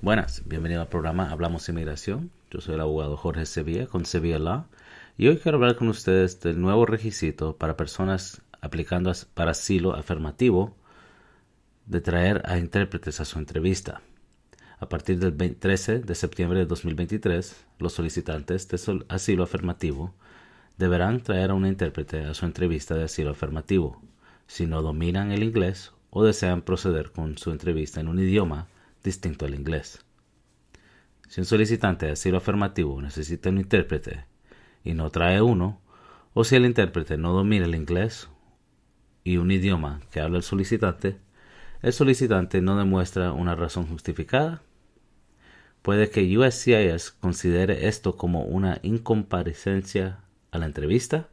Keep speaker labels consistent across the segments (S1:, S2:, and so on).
S1: Buenas, bienvenido al programa Hablamos Inmigración. Yo soy el abogado Jorge Sevilla con Sevilla Law y hoy quiero hablar con ustedes del nuevo requisito para personas aplicando para asilo afirmativo de traer a intérpretes a su entrevista. A partir del 13 de septiembre de 2023, los solicitantes de asilo afirmativo deberán traer a un intérprete a su entrevista de asilo afirmativo si no dominan el inglés o desean proceder con su entrevista en un idioma distinto al inglés. Si un solicitante de asilo afirmativo necesita un intérprete y no trae uno, o si el intérprete no domina el inglés y un idioma que habla el solicitante, el solicitante no demuestra una razón justificada, puede que USCIS considere esto como una incomparecencia a la entrevista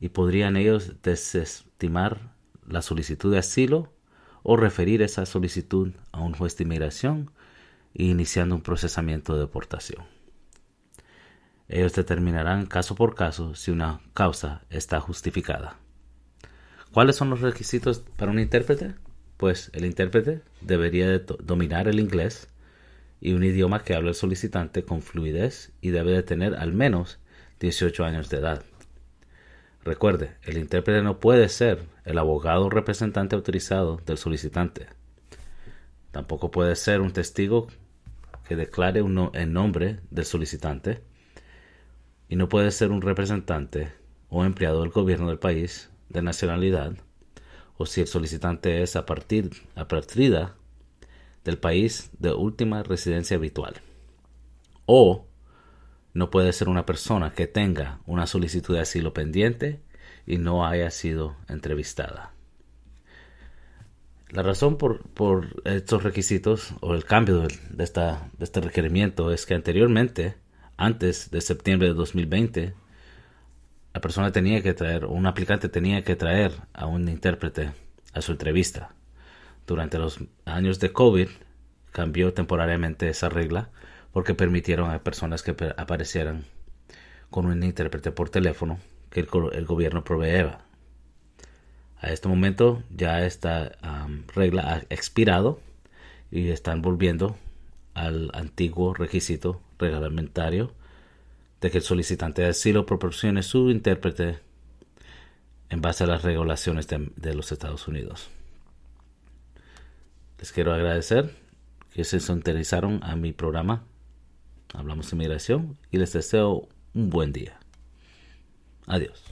S1: y podrían ellos desestimar la solicitud de asilo o referir esa solicitud a un juez de inmigración e iniciando un procesamiento de deportación. Ellos determinarán caso por caso si una causa está justificada. ¿Cuáles son los requisitos para un intérprete? Pues el intérprete debería dominar el inglés y un idioma que hable el solicitante con fluidez y debe de tener al menos 18 años de edad. Recuerde, el intérprete no puede ser el abogado o representante autorizado del solicitante. Tampoco puede ser un testigo que declare en nombre del solicitante. Y no puede ser un representante o empleado del gobierno del país de nacionalidad. O si el solicitante es a partir a del país de última residencia habitual. O no puede ser una persona que tenga una solicitud de asilo pendiente y no haya sido entrevistada. La razón por, estos requisitos o el cambio de, esta, de este requerimiento es que anteriormente, antes de septiembre de 2020, la persona tenía que traer, un aplicante tenía que traer a un intérprete a su entrevista. Durante los años de COVID cambió temporariamente esa regla porque permitieron a personas que aparecieran con un intérprete por teléfono que el, gobierno proveeba. A este momento ya esta regla ha expirado y están volviendo al antiguo requisito reglamentario de que el solicitante de asilo proporcione su intérprete en base a las regulaciones de los Estados Unidos. Les quiero agradecer que se sintonizaron a mi programa Hablamos de inmigración y les deseo un buen día. Adiós.